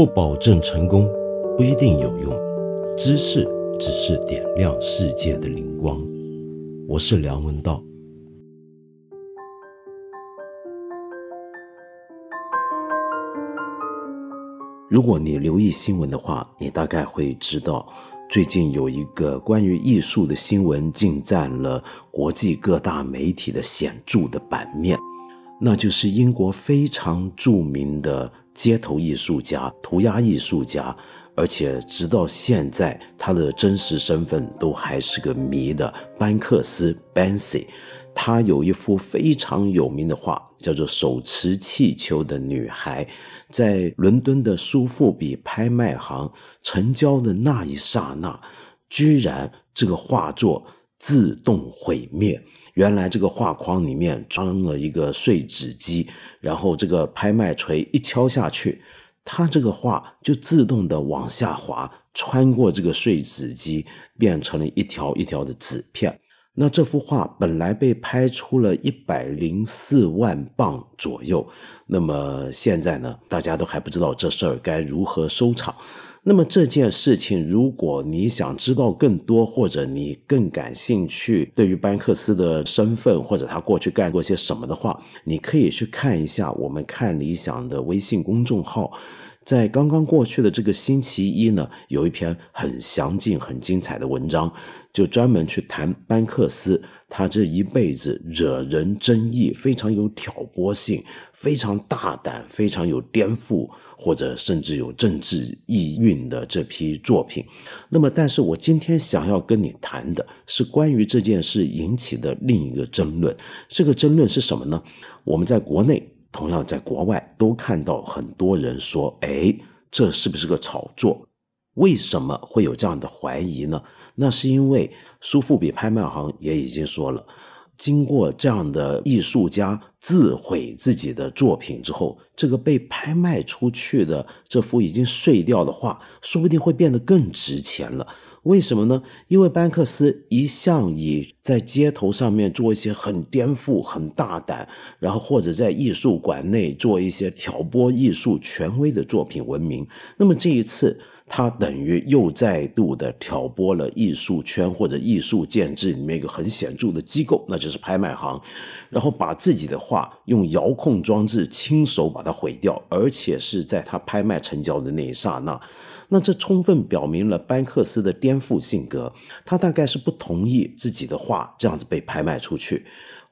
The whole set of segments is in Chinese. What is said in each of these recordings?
不保证成功，不一定有用。知识只是点亮世界的灵光。我是梁文道。如果你留意新闻的话，你大概会知道，最近有一个关于艺术的新闻，竟占了国际各大媒体的显著的版面。那就是英国非常著名的街头艺术家、涂鸦艺术家，而且直到现在，他的真实身份都还是个谜的班克斯 （Bansy）。他有一幅非常有名的画，叫做《手持气球的女孩》，在伦敦的苏富比拍卖行成交的那一刹那，居然这个画作自动毁灭。原来这个画框里面装了一个碎纸机，然后这个拍卖锤一敲下去，它这个画就自动的往下滑，穿过这个碎纸机，变成了一条一条的纸片。那这幅画本来被拍出了一百零四万磅左右，那么现在呢，大家都还不知道这事儿该如何收场。那么这件事情，如果你想知道更多，或者你更感兴趣，对于班克斯的身份或者他过去干过些什么的话，你可以去看一下我们看理想的微信公众号，在刚刚过去的这个星期一呢，有一篇很详尽、很精彩的文章，就专门去谈班克斯。他这一辈子惹人争议，非常有挑拨性，非常大胆，非常有颠覆或者甚至有政治意蕴的这批作品。那么，但是我今天想要跟你谈的是关于这件事引起的另一个争论。这个争论是什么呢？我们在国内，同样在国外，都看到很多人说：“哎，这是不是个炒作？”为什么会有这样的怀疑呢？那是因为苏富比拍卖行也已经说了，经过这样的艺术家自毁自己的作品之后，这个被拍卖出去的这幅已经碎掉的画，说不定会变得更值钱了。为什么呢？因为班克斯一向以在街头上面做一些很颠覆、很大胆，然后或者在艺术馆内做一些挑拨艺术权威的作品闻名。那么这一次。他等于又再度的挑拨了艺术圈或者艺术建制里面一个很显著的机构，那就是拍卖行，然后把自己的画用遥控装置亲手把它毁掉，而且是在他拍卖成交的那一刹那，那这充分表明了班克斯的颠覆性格，他大概是不同意自己的画这样子被拍卖出去。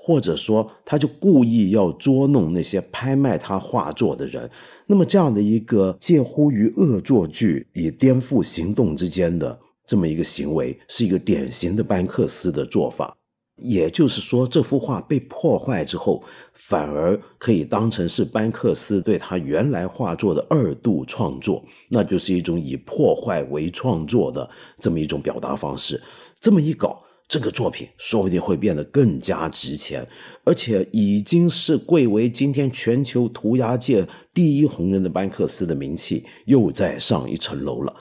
或者说，他就故意要捉弄那些拍卖他画作的人。那么，这样的一个介乎于恶作剧与颠覆行动之间的这么一个行为，是一个典型的班克斯的做法。也就是说，这幅画被破坏之后，反而可以当成是班克斯对他原来画作的二度创作，那就是一种以破坏为创作的这么一种表达方式。这么一搞。这个作品说不定会变得更加值钱，而且已经是贵为今天全球涂鸦界第一红人的班克斯的名气又再上一层楼了。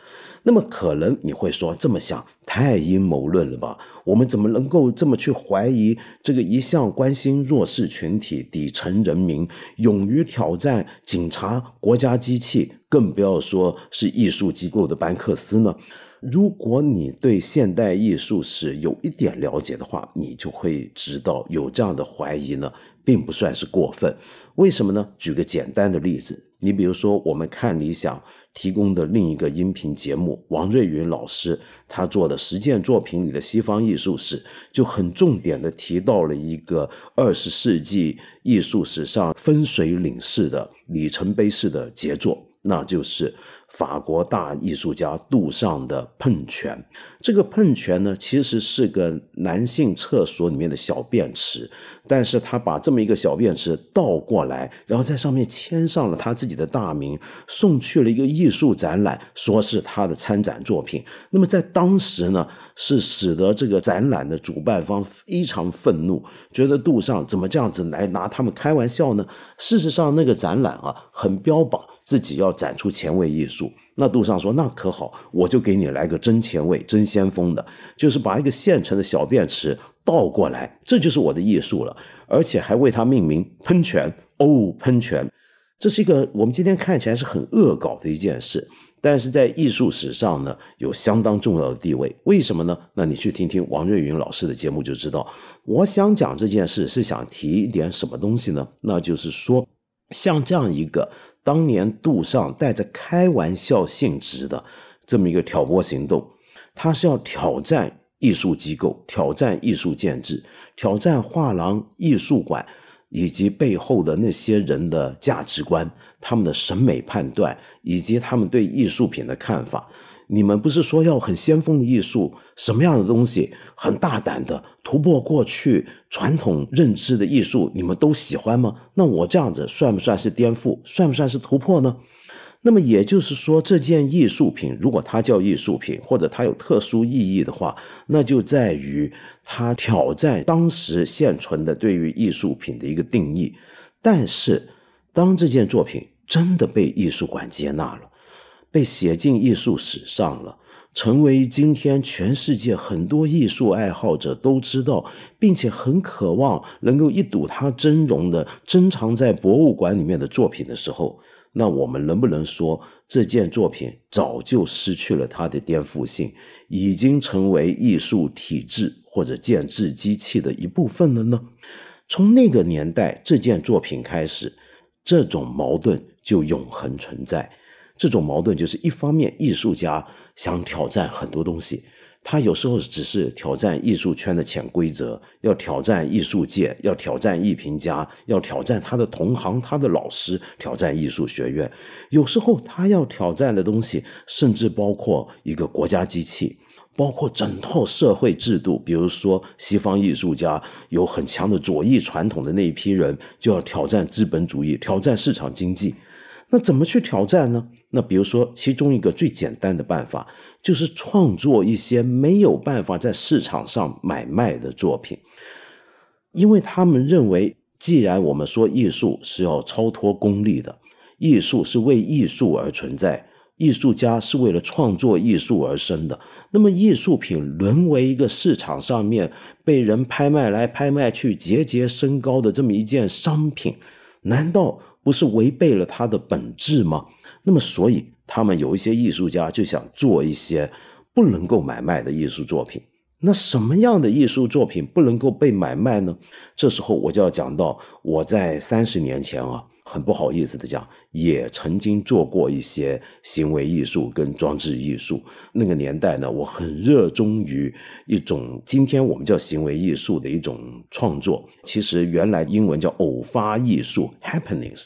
那么，可能你会说，这么想太阴谋论了吧？我们怎么能够这么去怀疑这个一向关心弱势群体、底层人民、勇于挑战警察、国家机器，更不要说是艺术机构的班克斯呢？如果你对现代艺术史有一点了解的话，你就会知道有这样的怀疑呢，并不算是过分。为什么呢？举个简单的例子，你比如说，我们看理想提供的另一个音频节目，王瑞云老师他做的实践作品里的西方艺术史，就很重点的提到了一个二十世纪艺术史上分水岭式的里程碑式的杰作，那就是。法国大艺术家杜尚的喷泉，这个喷泉呢，其实是个男性厕所里面的小便池，但是他把这么一个小便池倒过来，然后在上面签上了他自己的大名，送去了一个艺术展览，说是他的参展作品。那么在当时呢，是使得这个展览的主办方非常愤怒，觉得杜尚怎么这样子来拿他们开玩笑呢？事实上，那个展览啊，很标榜。自己要展出前卫艺术，那杜尚说：“那可好，我就给你来个真前卫、真先锋的，就是把一个现成的小便池倒过来，这就是我的艺术了，而且还为它命名喷泉哦，喷泉。”这是一个我们今天看起来是很恶搞的一件事，但是在艺术史上呢，有相当重要的地位。为什么呢？那你去听听王瑞云老师的节目就知道。我想讲这件事是想提一点什么东西呢？那就是说，像这样一个当年杜尚带着开玩笑性质的这么一个挑拨行动，他是要挑战艺术机构、挑战艺术建制、挑战画廊、艺术馆。以及背后的那些人的价值观、他们的审美判断，以及他们对艺术品的看法，你们不是说要很先锋的艺术，什么样的东西很大胆的突破过去传统认知的艺术，你们都喜欢吗？那我这样子算不算是颠覆？算不算是突破呢？那么也就是说，这件艺术品如果它叫艺术品，或者它有特殊意义的话，那就在于它挑战当时现存的对于艺术品的一个定义。但是，当这件作品真的被艺术馆接纳了，被写进艺术史上了，成为今天全世界很多艺术爱好者都知道，并且很渴望能够一睹它真容的珍藏在博物馆里面的作品的时候。那我们能不能说这件作品早就失去了它的颠覆性，已经成为艺术体制或者建制机器的一部分了呢？从那个年代这件作品开始，这种矛盾就永恒存在。这种矛盾就是一方面艺术家想挑战很多东西。他有时候只是挑战艺术圈的潜规则，要挑战艺术界，要挑战艺评家，要挑战他的同行、他的老师，挑战艺术学院。有时候他要挑战的东西，甚至包括一个国家机器，包括整套社会制度。比如说，西方艺术家有很强的左翼传统的那一批人，就要挑战资本主义，挑战市场经济。那怎么去挑战呢？那比如说，其中一个最简单的办法，就是创作一些没有办法在市场上买卖的作品，因为他们认为，既然我们说艺术是要超脱功利的，艺术是为艺术而存在，艺术家是为了创作艺术而生的，那么艺术品沦为一个市场上面被人拍卖来拍卖去、节节升高的这么一件商品，难道不是违背了它的本质吗？那么，所以他们有一些艺术家就想做一些不能够买卖的艺术作品。那什么样的艺术作品不能够被买卖呢？这时候我就要讲到，我在三十年前啊，很不好意思的讲，也曾经做过一些行为艺术跟装置艺术。那个年代呢，我很热衷于一种今天我们叫行为艺术的一种创作，其实原来英文叫偶发艺术 （happenings）。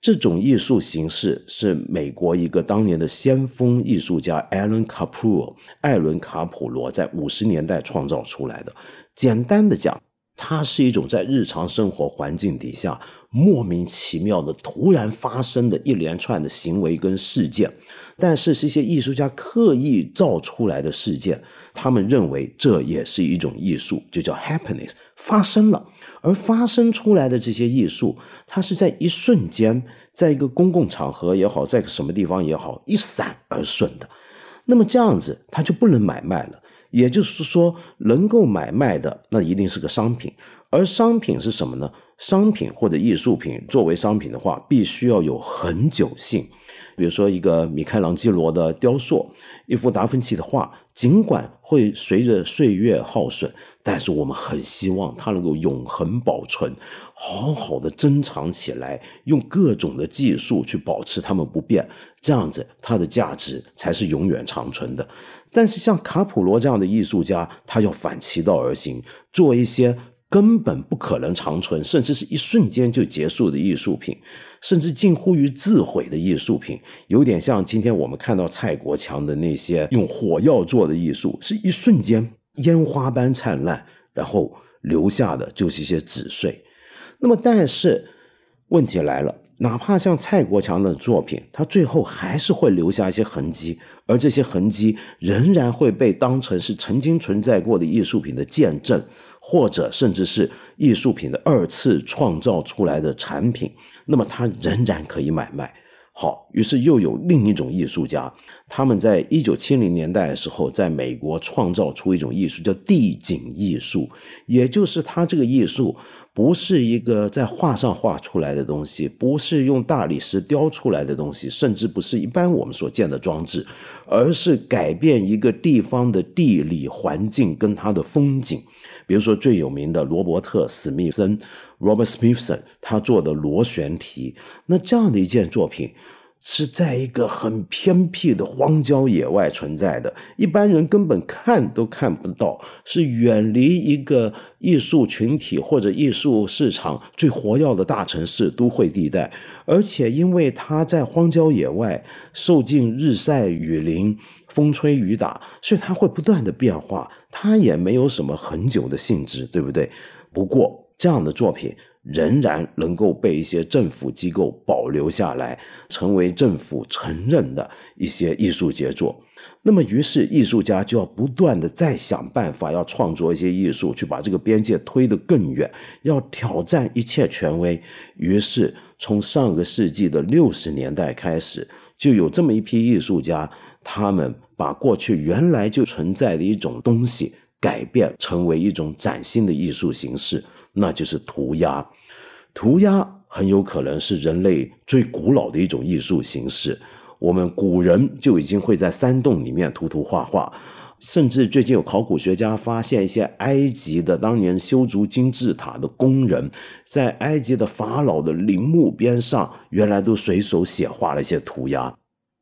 这种艺术形式是美国一个当年的先锋艺术家艾伦卡普罗艾伦卡普罗在五十年代创造出来的。简单的讲，它是一种在日常生活环境底下莫名其妙的突然发生的一连串的行为跟事件，但是是一些艺术家刻意造出来的事件，他们认为这也是一种艺术，就叫 happiness 发生了。而发生出来的这些艺术，它是在一瞬间，在一个公共场合也好，在什么地方也好，一闪而瞬的。那么这样子，它就不能买卖了。也就是说，能够买卖的，那一定是个商品。而商品是什么呢？商品或者艺术品作为商品的话，必须要有恒久性。比如说，一个米开朗基罗的雕塑，一幅达芬奇的画，尽管会随着岁月耗损，但是我们很希望它能够永恒保存，好好的珍藏起来，用各种的技术去保持它们不变，这样子它的价值才是永远长存的。但是像卡普罗这样的艺术家，他要反其道而行，做一些。根本不可能长存，甚至是一瞬间就结束的艺术品，甚至近乎于自毁的艺术品，有点像今天我们看到蔡国强的那些用火药做的艺术，是一瞬间烟花般灿烂，然后留下的就是一些纸碎。那么，但是问题来了，哪怕像蔡国强的作品，他最后还是会留下一些痕迹，而这些痕迹仍然会被当成是曾经存在过的艺术品的见证。或者甚至是艺术品的二次创造出来的产品，那么它仍然可以买卖。好，于是又有另一种艺术家，他们在一九七零年代的时候，在美国创造出一种艺术，叫地景艺术，也就是他这个艺术不是一个在画上画出来的东西，不是用大理石雕出来的东西，甚至不是一般我们所见的装置，而是改变一个地方的地理环境跟它的风景。比如说最有名的罗伯特·史密森 （Robert Smithson） 他做的螺旋体，那这样的一件作品。是在一个很偏僻的荒郊野外存在的，一般人根本看都看不到，是远离一个艺术群体或者艺术市场最活跃的大城市都会地带，而且因为它在荒郊野外，受尽日晒雨淋、风吹雨打，所以它会不断的变化，它也没有什么很久的性质，对不对？不过这样的作品。仍然能够被一些政府机构保留下来，成为政府承认的一些艺术杰作。那么，于是艺术家就要不断的再想办法，要创作一些艺术，去把这个边界推得更远，要挑战一切权威。于是，从上个世纪的六十年代开始，就有这么一批艺术家，他们把过去原来就存在的一种东西改变，成为一种崭新的艺术形式。那就是涂鸦，涂鸦很有可能是人类最古老的一种艺术形式。我们古人就已经会在山洞里面涂涂画画，甚至最近有考古学家发现一些埃及的当年修筑金字塔的工人，在埃及的法老的陵墓边上，原来都随手写画了一些涂鸦。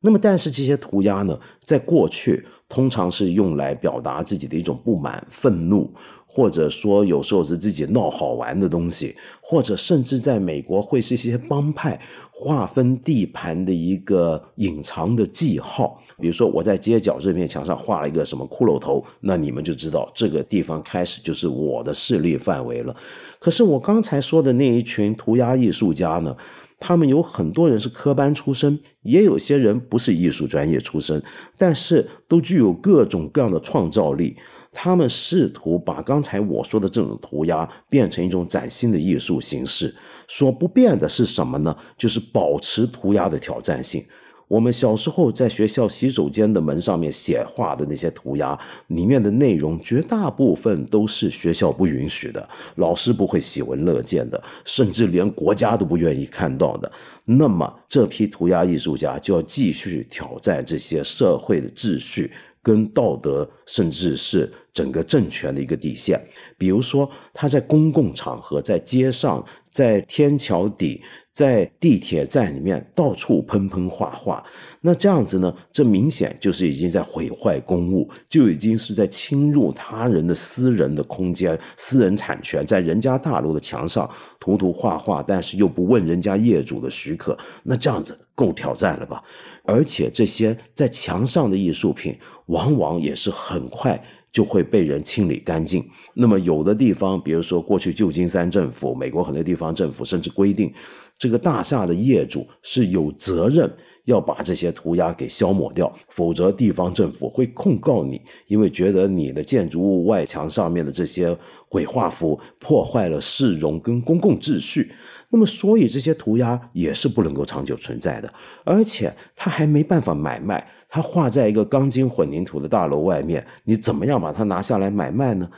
那么，但是这些涂鸦呢，在过去通常是用来表达自己的一种不满、愤怒。或者说，有时候是自己闹好玩的东西，或者甚至在美国会是一些帮派划分地盘的一个隐藏的记号。比如说，我在街角这面墙上画了一个什么骷髅头，那你们就知道这个地方开始就是我的势力范围了。可是我刚才说的那一群涂鸦艺术家呢，他们有很多人是科班出身，也有些人不是艺术专业出身，但是都具有各种各样的创造力。他们试图把刚才我说的这种涂鸦变成一种崭新的艺术形式。所不变的是什么呢？就是保持涂鸦的挑战性。我们小时候在学校洗手间的门上面写画的那些涂鸦，里面的内容绝大部分都是学校不允许的，老师不会喜闻乐见的，甚至连国家都不愿意看到的。那么，这批涂鸦艺术家就要继续挑战这些社会的秩序。跟道德，甚至是整个政权的一个底线。比如说，他在公共场合、在街上、在天桥底、在地铁站里面到处喷喷画画，那这样子呢？这明显就是已经在毁坏公物，就已经是在侵入他人的私人的空间、私人产权，在人家大楼的墙上涂涂画画，但是又不问人家业主的许可，那这样子够挑战了吧？而且这些在墙上的艺术品，往往也是很快就会被人清理干净。那么有的地方，比如说过去旧金山政府、美国很多地方政府，甚至规定，这个大厦的业主是有责任要把这些涂鸦给消抹掉，否则地方政府会控告你，因为觉得你的建筑物外墙上面的这些鬼画符破坏了市容跟公共秩序。那么，所以这些涂鸦也是不能够长久存在的，而且它还没办法买卖。它画在一个钢筋混凝土的大楼外面，你怎么样把它拿下来买卖呢？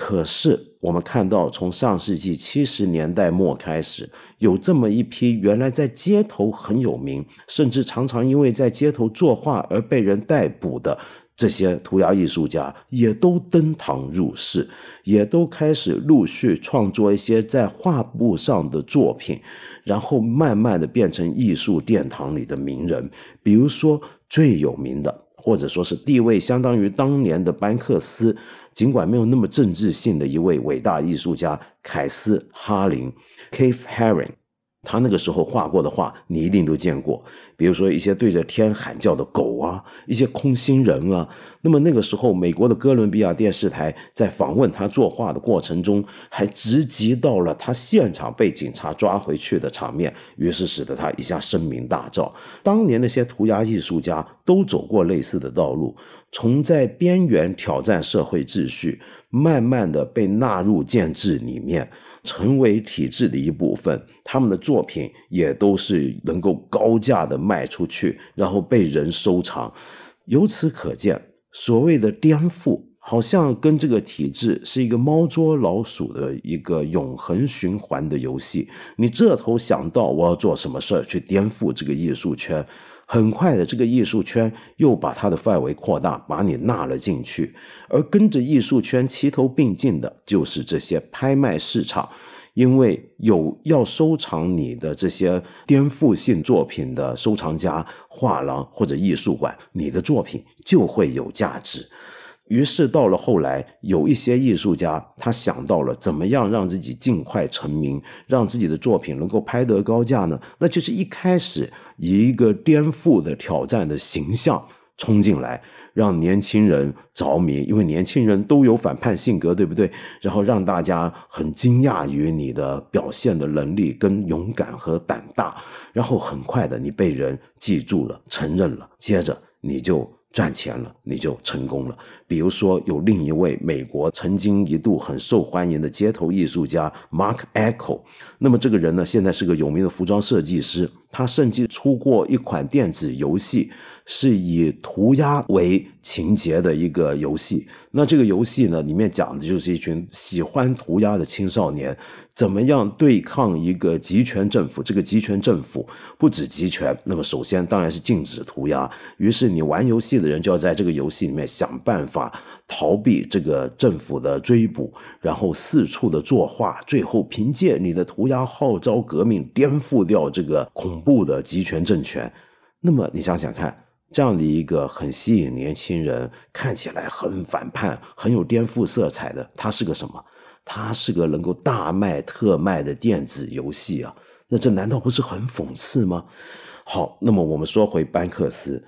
可是我们看到，从上世纪七十年代末开始，有这么一批原来在街头很有名，甚至常常因为在街头作画而被人逮捕的。这些涂鸦艺术家也都登堂入室，也都开始陆续创作一些在画布上的作品，然后慢慢的变成艺术殿堂里的名人。比如说最有名的，或者说是地位相当于当年的班克斯，尽管没有那么政治性的一位伟大艺术家凯斯哈林 （Keith Haring）。他那个时候画过的画，你一定都见过，比如说一些对着天喊叫的狗啊，一些空心人啊。那么那个时候，美国的哥伦比亚电视台在访问他作画的过程中，还直击到了他现场被警察抓回去的场面，于是使得他一下声名大噪。当年那些涂鸦艺术家都走过类似的道路，从在边缘挑战社会秩序，慢慢的被纳入建制里面。成为体制的一部分，他们的作品也都是能够高价的卖出去，然后被人收藏。由此可见，所谓的颠覆，好像跟这个体制是一个猫捉老鼠的一个永恒循环的游戏。你这头想到我要做什么事儿去颠覆这个艺术圈，很快的这个艺术圈又把它的范围扩大，把你纳了进去。而跟着艺术圈齐头并进的就是这些拍卖市场。因为有要收藏你的这些颠覆性作品的收藏家、画廊或者艺术馆，你的作品就会有价值。于是到了后来，有一些艺术家他想到了怎么样让自己尽快成名，让自己的作品能够拍得高价呢？那就是一开始以一个颠覆的挑战的形象。冲进来，让年轻人着迷，因为年轻人都有反叛性格，对不对？然后让大家很惊讶于你的表现的能力、跟勇敢和胆大，然后很快的你被人记住了、承认了，接着你就。赚钱了，你就成功了。比如说，有另一位美国曾经一度很受欢迎的街头艺术家 Mark Echo，那么这个人呢，现在是个有名的服装设计师。他甚至出过一款电子游戏，是以涂鸦为情节的一个游戏。那这个游戏呢，里面讲的就是一群喜欢涂鸦的青少年。怎么样对抗一个集权政府？这个集权政府不止集权，那么首先当然是禁止涂鸦。于是你玩游戏的人就要在这个游戏里面想办法逃避这个政府的追捕，然后四处的作画，最后凭借你的涂鸦号召革命，颠覆掉这个恐怖的集权政权。那么你想想看，这样的一个很吸引年轻人，看起来很反叛、很有颠覆色彩的，它是个什么？它是个能够大卖特卖的电子游戏啊，那这难道不是很讽刺吗？好，那么我们说回班克斯，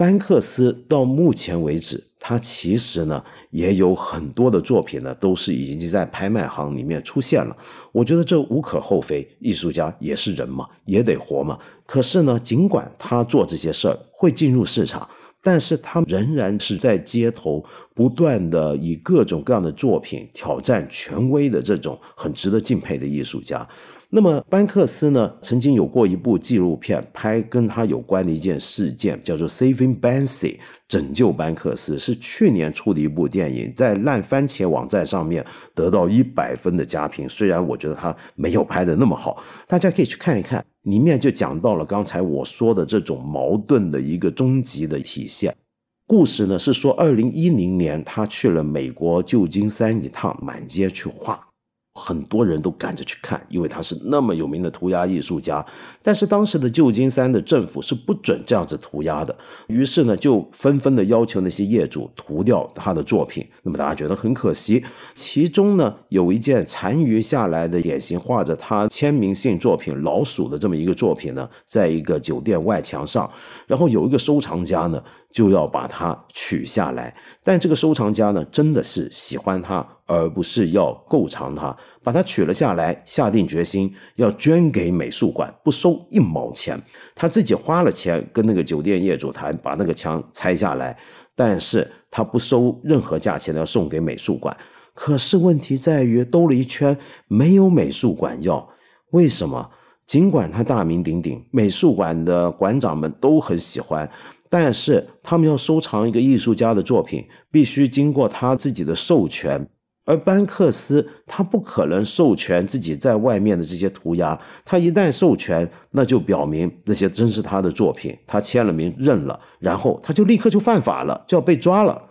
班克斯到目前为止，他其实呢也有很多的作品呢，都是已经在拍卖行里面出现了。我觉得这无可厚非，艺术家也是人嘛，也得活嘛。可是呢，尽管他做这些事儿会进入市场。但是他仍然是在街头不断的以各种各样的作品挑战权威的这种很值得敬佩的艺术家。那么班克斯呢，曾经有过一部纪录片，拍跟他有关的一件事件，叫做《Saving Banksy》，拯救班克斯，是去年出的一部电影，在烂番茄网站上面得到一百分的佳评。虽然我觉得他没有拍的那么好，大家可以去看一看。里面就讲到了刚才我说的这种矛盾的一个终极的体现。故事呢是说，二零一零年他去了美国旧金山一趟，满街去画。很多人都赶着去看，因为他是那么有名的涂鸦艺术家。但是当时的旧金山的政府是不准这样子涂鸦的，于是呢就纷纷的要求那些业主涂掉他的作品。那么大家觉得很可惜。其中呢有一件残余下来的典型画着他签名性作品《老鼠》的这么一个作品呢，在一个酒店外墙上，然后有一个收藏家呢就要把它取下来，但这个收藏家呢真的是喜欢它。而不是要购藏它，把它取了下来，下定决心要捐给美术馆，不收一毛钱。他自己花了钱跟那个酒店业主谈，把那个墙拆下来，但是他不收任何价钱，要送给美术馆。可是问题在于，兜了一圈没有美术馆要，为什么？尽管他大名鼎鼎，美术馆的馆长们都很喜欢。但是他们要收藏一个艺术家的作品，必须经过他自己的授权。而班克斯他不可能授权自己在外面的这些涂鸦，他一旦授权，那就表明那些真是他的作品，他签了名认了，然后他就立刻就犯法了，就要被抓了，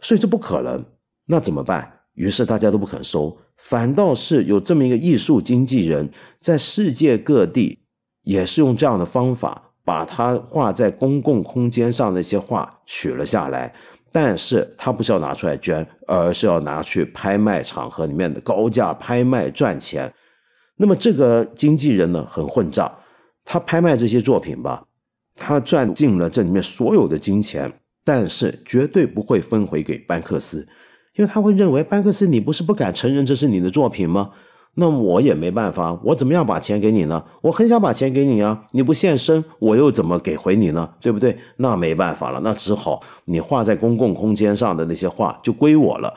所以这不可能。那怎么办？于是大家都不肯收，反倒是有这么一个艺术经纪人，在世界各地也是用这样的方法，把他画在公共空间上那些画取了下来。但是他不是要拿出来捐，而是要拿去拍卖场合里面的高价拍卖赚钱。那么这个经纪人呢，很混账，他拍卖这些作品吧，他赚进了这里面所有的金钱，但是绝对不会分回给班克斯，因为他会认为班克斯，你不是不敢承认这是你的作品吗？那我也没办法，我怎么样把钱给你呢？我很想把钱给你啊，你不现身，我又怎么给回你呢？对不对？那没办法了，那只好你画在公共空间上的那些画就归我了。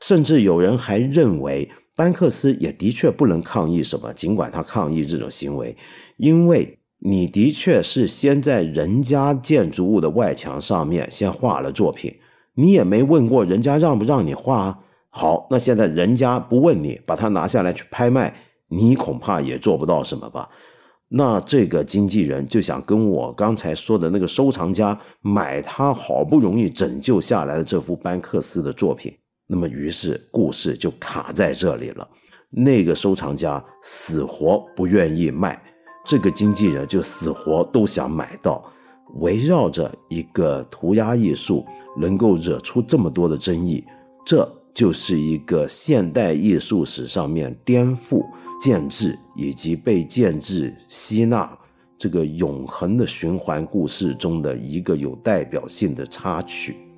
甚至有人还认为，班克斯也的确不能抗议什么，尽管他抗议这种行为，因为你的确是先在人家建筑物的外墙上面先画了作品。你也没问过人家让不让你画啊。好，那现在人家不问你，把它拿下来去拍卖，你恐怕也做不到什么吧？那这个经纪人就想跟我刚才说的那个收藏家买他好不容易拯救下来的这幅班克斯的作品，那么于是故事就卡在这里了。那个收藏家死活不愿意卖，这个经纪人就死活都想买到。围绕着一个涂鸦艺术能够惹出这么多的争议，这。就是一个现代艺术史上面颠覆建制以及被建制吸纳这个永恒的循环故事中的一个有代表性的插曲。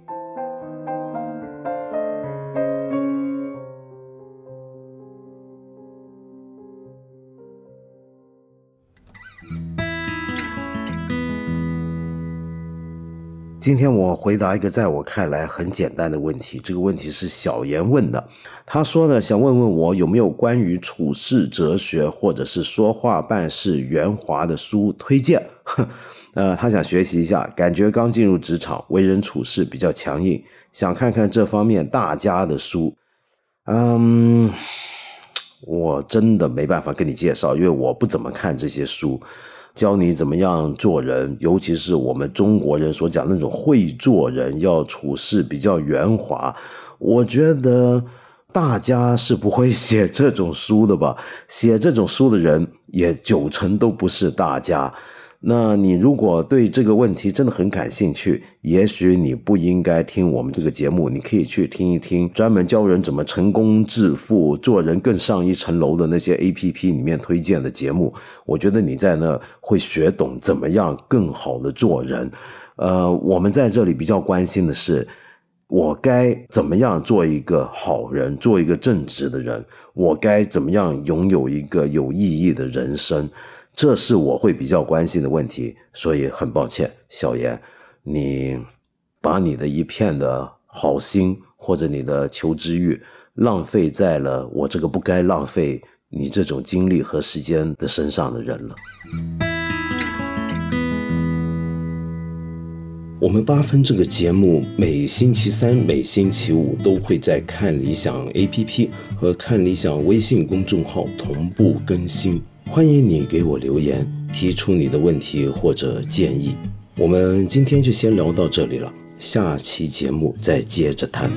今天我回答一个在我看来很简单的问题，这个问题是小严问的。他说呢，想问问我有没有关于处世哲学或者是说话办事圆滑的书推荐。呃，他想学习一下，感觉刚进入职场，为人处事比较强硬，想看看这方面大家的书。嗯，我真的没办法跟你介绍，因为我不怎么看这些书。教你怎么样做人，尤其是我们中国人所讲那种会做人，要处事比较圆滑。我觉得大家是不会写这种书的吧？写这种书的人也九成都不是大家。那你如果对这个问题真的很感兴趣，也许你不应该听我们这个节目，你可以去听一听专门教人怎么成功致富、做人更上一层楼的那些 A P P 里面推荐的节目。我觉得你在那会学懂怎么样更好的做人。呃，我们在这里比较关心的是，我该怎么样做一个好人，做一个正直的人？我该怎么样拥有一个有意义的人生？这是我会比较关心的问题，所以很抱歉，小严，你把你的一片的好心或者你的求知欲浪费在了我这个不该浪费你这种精力和时间的身上的人了。我们八分这个节目每星期三、每星期五都会在看理想 APP 和看理想微信公众号同步更新。欢迎你给我留言，提出你的问题或者建议。我们今天就先聊到这里了，下期节目再接着谈。